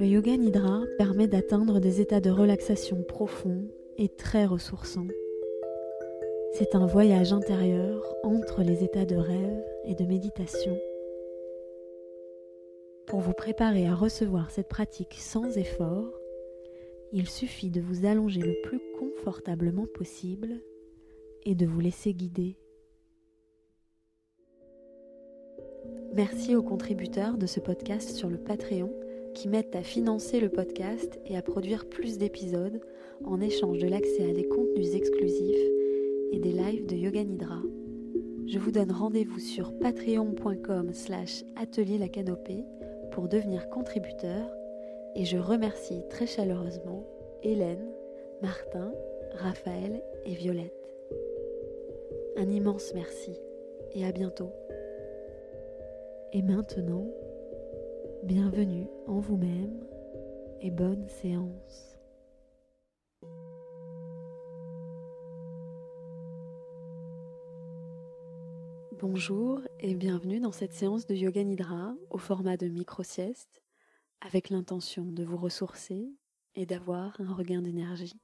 Le yoga nidra permet d'atteindre des états de relaxation profonds et très ressourçants. C'est un voyage intérieur entre les états de rêve et de méditation. Pour vous préparer à recevoir cette pratique sans effort, il suffit de vous allonger le plus confortablement possible et de vous laisser guider. Merci aux contributeurs de ce podcast sur le Patreon qui m'aident à financer le podcast et à produire plus d'épisodes en échange de l'accès à des contenus exclusifs et des lives de Yoga Nidra. Je vous donne rendez-vous sur patreon.com slash atelier la canopée pour devenir contributeur et je remercie très chaleureusement Hélène, Martin, Raphaël et Violette. Un immense merci et à bientôt. Et maintenant, bienvenue en vous-même et bonne séance. Bonjour et bienvenue dans cette séance de Yoga Nidra au format de micro-sieste avec l'intention de vous ressourcer et d'avoir un regain d'énergie.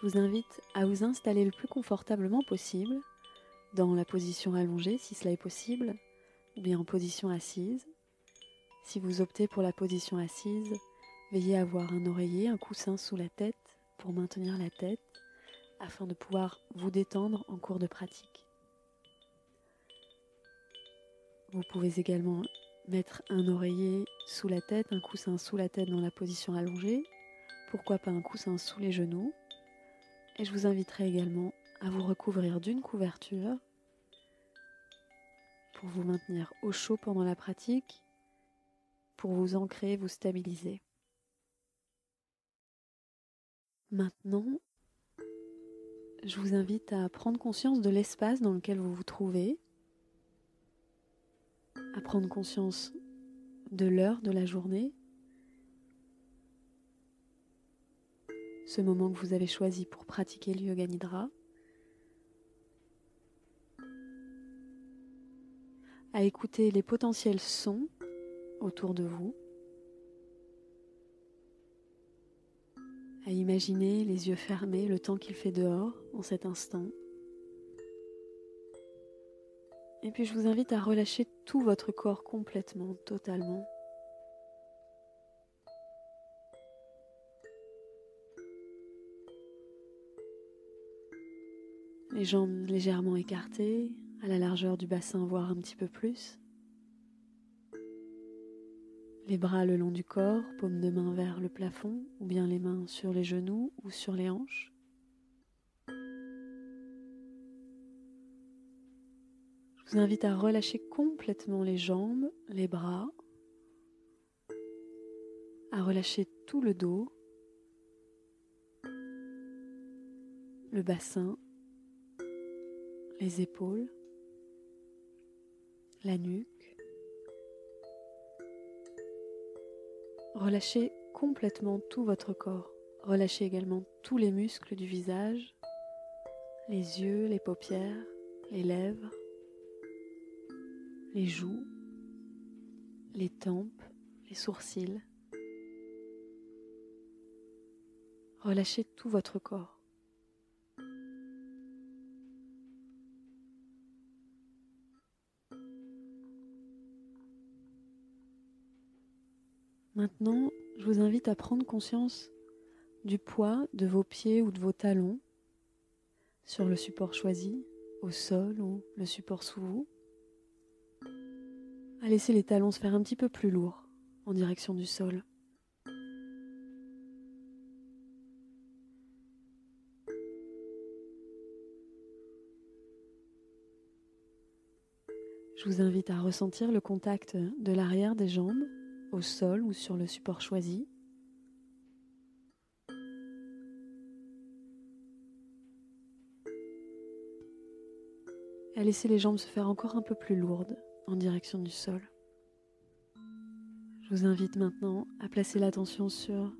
Je vous invite à vous installer le plus confortablement possible dans la position allongée si cela est possible, ou bien en position assise. Si vous optez pour la position assise, veillez à avoir un oreiller, un coussin sous la tête pour maintenir la tête afin de pouvoir vous détendre en cours de pratique. Vous pouvez également mettre un oreiller sous la tête, un coussin sous la tête dans la position allongée, pourquoi pas un coussin sous les genoux? Et je vous inviterai également à vous recouvrir d'une couverture pour vous maintenir au chaud pendant la pratique, pour vous ancrer, vous stabiliser. Maintenant, je vous invite à prendre conscience de l'espace dans lequel vous vous trouvez, à prendre conscience de l'heure de la journée, ce moment que vous avez choisi pour pratiquer le yoga nidra. À écouter les potentiels sons autour de vous, à imaginer les yeux fermés le temps qu'il fait dehors en cet instant. Et puis je vous invite à relâcher tout votre corps complètement, totalement. Les jambes légèrement écartées, à la largeur du bassin, voire un petit peu plus. Les bras le long du corps, paume de main vers le plafond, ou bien les mains sur les genoux ou sur les hanches. Je vous invite à relâcher complètement les jambes, les bras, à relâcher tout le dos, le bassin, les épaules la nuque. Relâchez complètement tout votre corps. Relâchez également tous les muscles du visage, les yeux, les paupières, les lèvres, les joues, les tempes, les sourcils. Relâchez tout votre corps. Maintenant, je vous invite à prendre conscience du poids de vos pieds ou de vos talons sur le support choisi, au sol ou le support sous vous. À laisser les talons se faire un petit peu plus lourds en direction du sol. Je vous invite à ressentir le contact de l'arrière des jambes au sol ou sur le support choisi. À laisser les jambes se faire encore un peu plus lourdes en direction du sol. Je vous invite maintenant à placer l'attention sur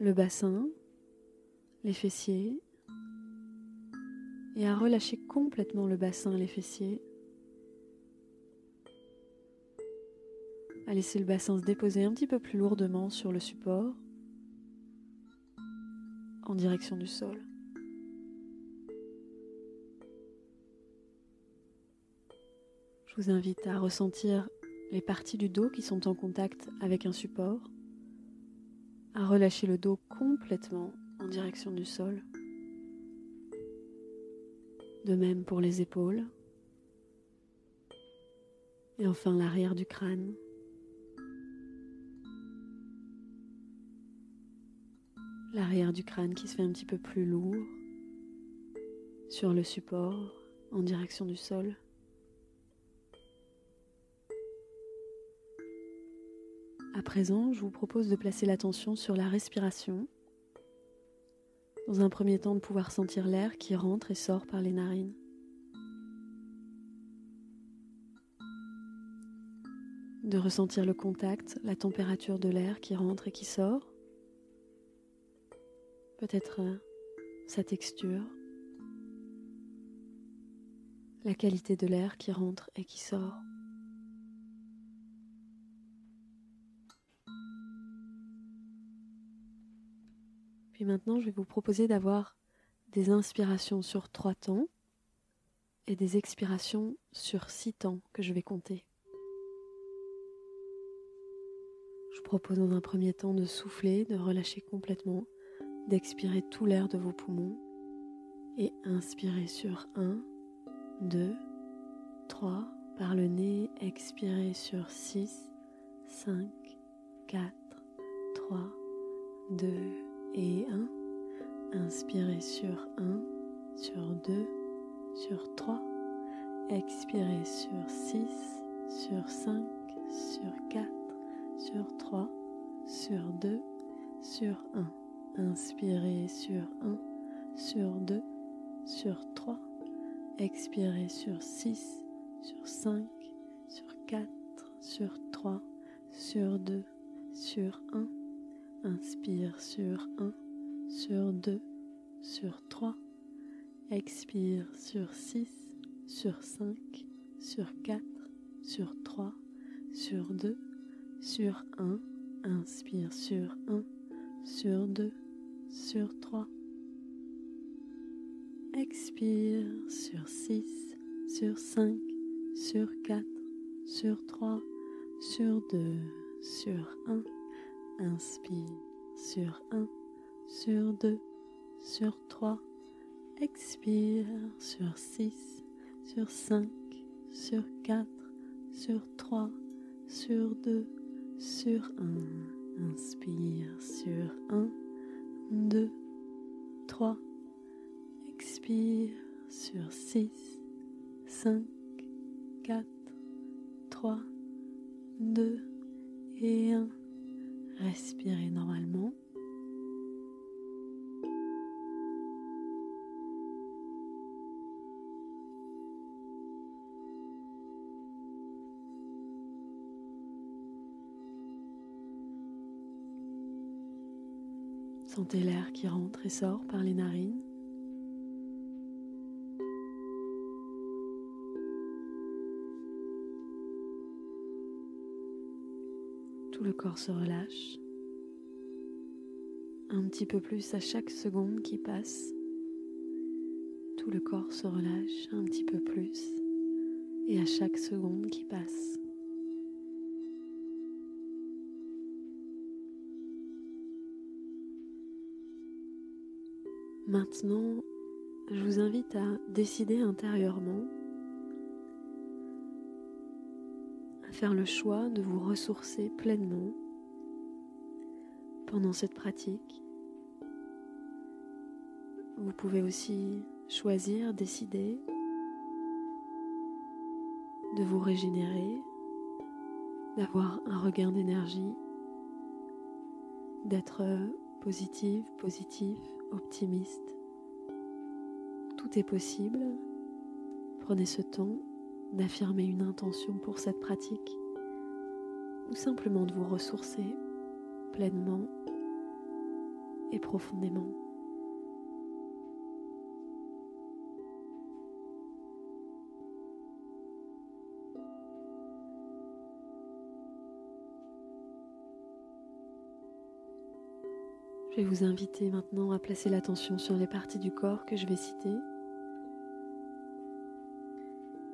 le bassin, les fessiers et à relâcher complètement le bassin et les fessiers à laisser le bassin se déposer un petit peu plus lourdement sur le support en direction du sol. Je vous invite à ressentir les parties du dos qui sont en contact avec un support, à relâcher le dos complètement en direction du sol. De même pour les épaules. Et enfin l'arrière du crâne. L'arrière du crâne qui se fait un petit peu plus lourd sur le support en direction du sol. À présent, je vous propose de placer l'attention sur la respiration. Dans un premier temps, de pouvoir sentir l'air qui rentre et sort par les narines. De ressentir le contact, la température de l'air qui rentre et qui sort. Peut-être euh, sa texture. La qualité de l'air qui rentre et qui sort. maintenant, je vais vous proposer d'avoir des inspirations sur trois temps et des expirations sur six temps que je vais compter. Je propose dans un premier temps de souffler, de relâcher complètement, d'expirer tout l'air de vos poumons et inspirer sur 1, 2, 3 par le nez, expirer sur 6, 5, 4, 3, 2, et 1. Inspirez sur 1, sur 2, sur 3. Expirez sur 6, sur 5, sur 4, sur 3, sur 2, sur 1. Inspirez sur 1, sur 2, sur 3. Expirez sur 6, sur 5, sur 4, sur 3, sur 2, sur 1 Inspire sur 1, sur 2, sur 3. Expire sur 6, sur 5, sur 4, sur 3, sur 2, sur 1. Inspire sur 1, sur 2, sur 3. Expire sur 6, sur 5, sur 4, sur 3, sur 2, sur 1. Inspire sur 1, sur 2, sur 3. Expire sur 6, sur 5, sur 4, sur 3, sur 2, sur 1. Inspire sur 1, 2, 3. Expire sur 6, 5, 4, 3, 2 et 1. Respirez normalement. Sentez l'air qui rentre et sort par les narines. le corps se relâche un petit peu plus à chaque seconde qui passe. Tout le corps se relâche un petit peu plus et à chaque seconde qui passe. Maintenant, je vous invite à décider intérieurement faire le choix de vous ressourcer pleinement pendant cette pratique. Vous pouvez aussi choisir, décider de vous régénérer, d'avoir un regain d'énergie, d'être positive, positif, optimiste. Tout est possible. Prenez ce temps d'affirmer une intention pour cette pratique ou simplement de vous ressourcer pleinement et profondément. Je vais vous inviter maintenant à placer l'attention sur les parties du corps que je vais citer.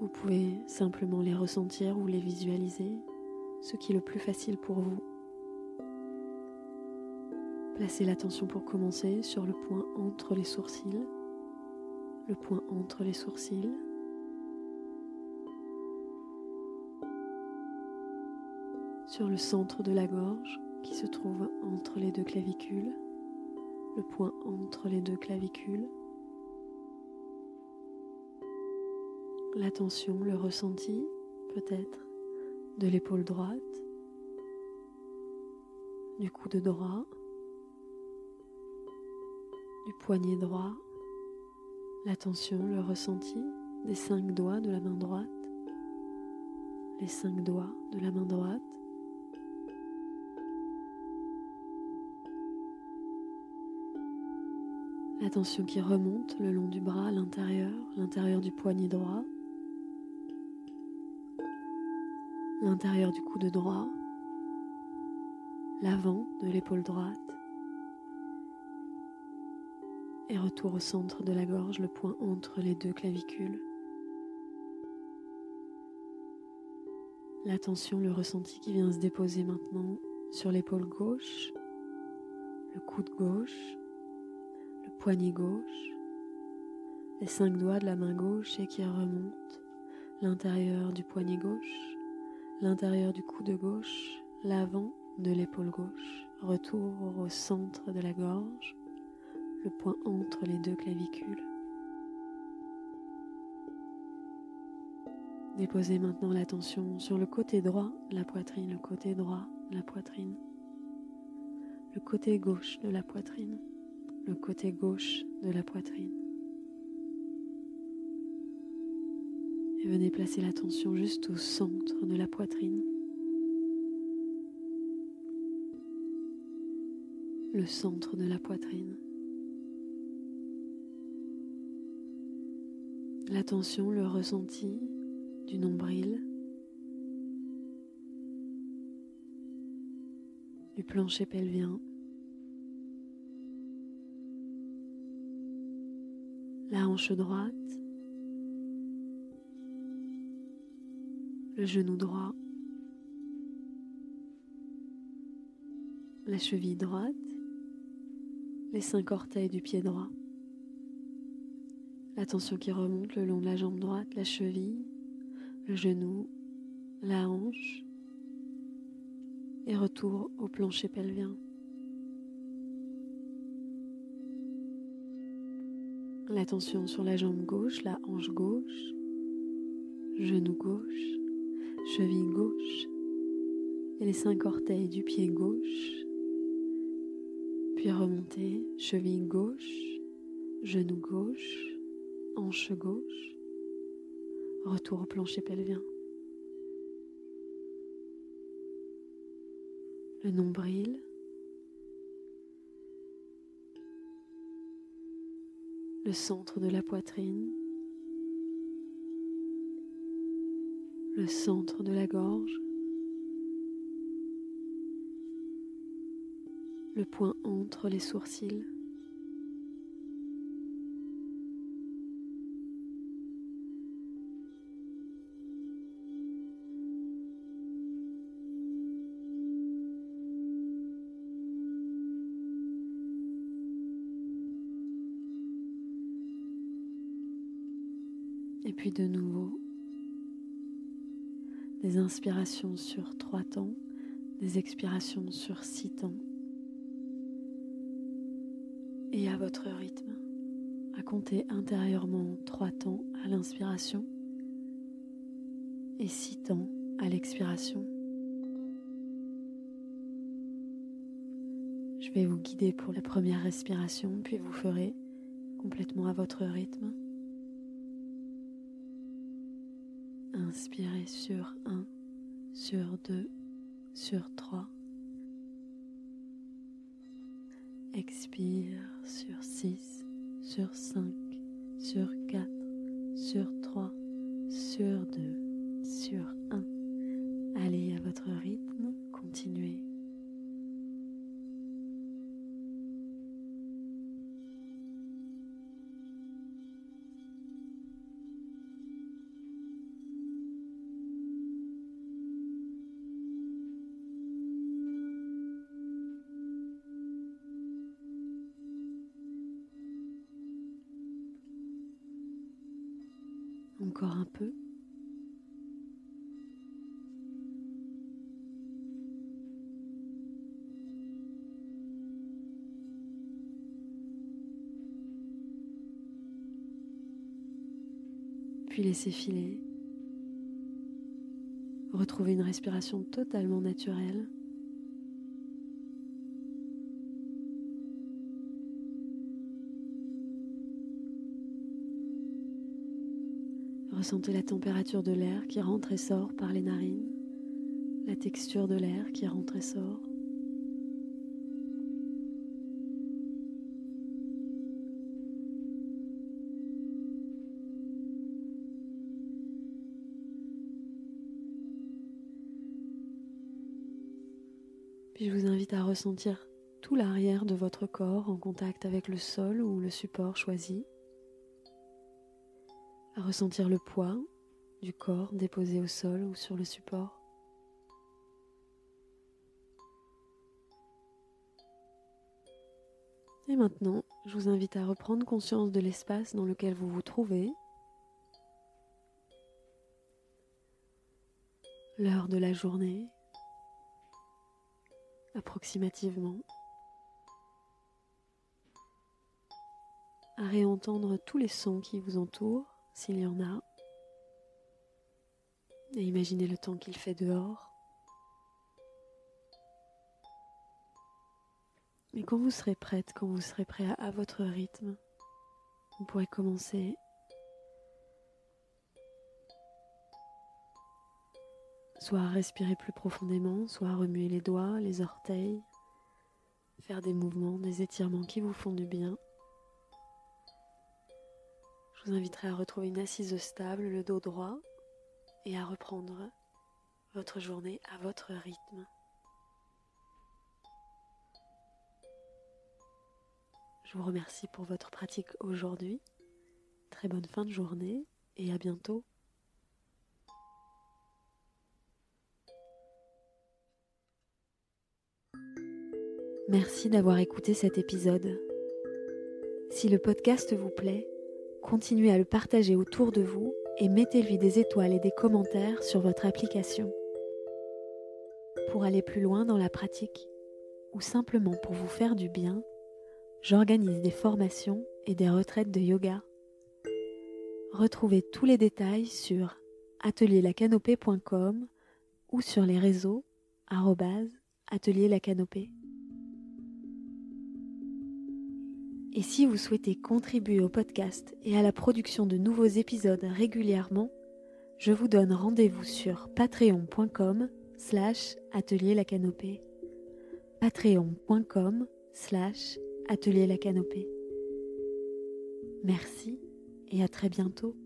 Vous pouvez simplement les ressentir ou les visualiser, ce qui est le plus facile pour vous. Placez l'attention pour commencer sur le point entre les sourcils, le point entre les sourcils, sur le centre de la gorge qui se trouve entre les deux clavicules, le point entre les deux clavicules, l'attention, le ressenti peut-être de l'épaule droite, du coude droit, du poignet droit, l'attention, le ressenti des cinq doigts de la main droite, les cinq doigts de la main droite, l'attention qui remonte le long du bras, l'intérieur, l'intérieur du poignet droit, l'intérieur du coude droit, l'avant de l'épaule droite, et retour au centre de la gorge, le point entre les deux clavicules. L'attention, le ressenti qui vient se déposer maintenant sur l'épaule gauche, le coude gauche, poignet gauche, les cinq doigts de la main gauche et qui remontent l'intérieur du poignet gauche, l'intérieur du coude gauche, l'avant de l'épaule gauche, retour au centre de la gorge, le point entre les deux clavicules. Déposez maintenant l'attention sur le côté droit de la poitrine, le côté droit de la poitrine, le côté gauche de la poitrine, le côté gauche de la poitrine. Et venez placer l'attention juste au centre de la poitrine. Le centre de la poitrine. L'attention, le ressenti du nombril, du plancher pelvien, la hanche droite, le genou droit, la cheville droite, les cinq orteils du pied droit. L'attention qui remonte le long de la jambe droite, la cheville, le genou, la hanche et retour au plancher pelvien. L'attention sur la jambe gauche, la hanche gauche, genou gauche, cheville gauche. Et les cinq orteils du pied gauche. Puis remonter, cheville gauche, genou gauche, hanche gauche, retour au plancher pelvien. Le nombril, le centre de la poitrine, le centre de la gorge, le point entre les sourcils. Et puis de nouveau, des inspirations sur trois temps, des expirations sur six temps. Et à votre rythme, à compter intérieurement trois temps à l'inspiration et six temps à l'expiration. Je vais vous guider pour la première respiration, puis vous ferez complètement à votre rythme. Inspirez sur 1, sur 2, sur 3. Expire sur 6, sur 5, sur 4, sur 3, sur 2, sur 1. Allez à votre rythme, continuez. Encore un peu. Puis laissez filer. Retrouvez une respiration totalement naturelle. Ressentez la température de l'air qui rentre et sort par les narines, la texture de l'air qui rentre et sort. Puis je vous invite à ressentir tout l'arrière de votre corps en contact avec le sol ou le support choisi à ressentir le poids du corps déposé au sol ou sur le support. Et maintenant, je vous invite à reprendre conscience de l'espace dans lequel vous vous trouvez, l'heure de la journée, approximativement, à réentendre tous les sons qui vous entourent s'il y en a. Et imaginez le temps qu'il fait dehors. Et quand vous serez prête, quand vous serez prêt à votre rythme, vous pourrez commencer soit à respirer plus profondément, soit à remuer les doigts, les orteils, faire des mouvements, des étirements qui vous font du bien. Je vous inviterai à retrouver une assise stable, le dos droit, et à reprendre votre journée à votre rythme. Je vous remercie pour votre pratique aujourd'hui. Très bonne fin de journée et à bientôt. Merci d'avoir écouté cet épisode. Si le podcast vous plaît, continuez à le partager autour de vous et mettez-lui des étoiles et des commentaires sur votre application. Pour aller plus loin dans la pratique ou simplement pour vous faire du bien, j'organise des formations et des retraites de yoga. Retrouvez tous les détails sur atelierlacanopée.com ou sur les réseaux atelierlacanopée. Et si vous souhaitez contribuer au podcast et à la production de nouveaux épisodes régulièrement, je vous donne rendez-vous sur patreon.com slash atelier la canopée. patreon.com slash atelier la canopée. Merci et à très bientôt.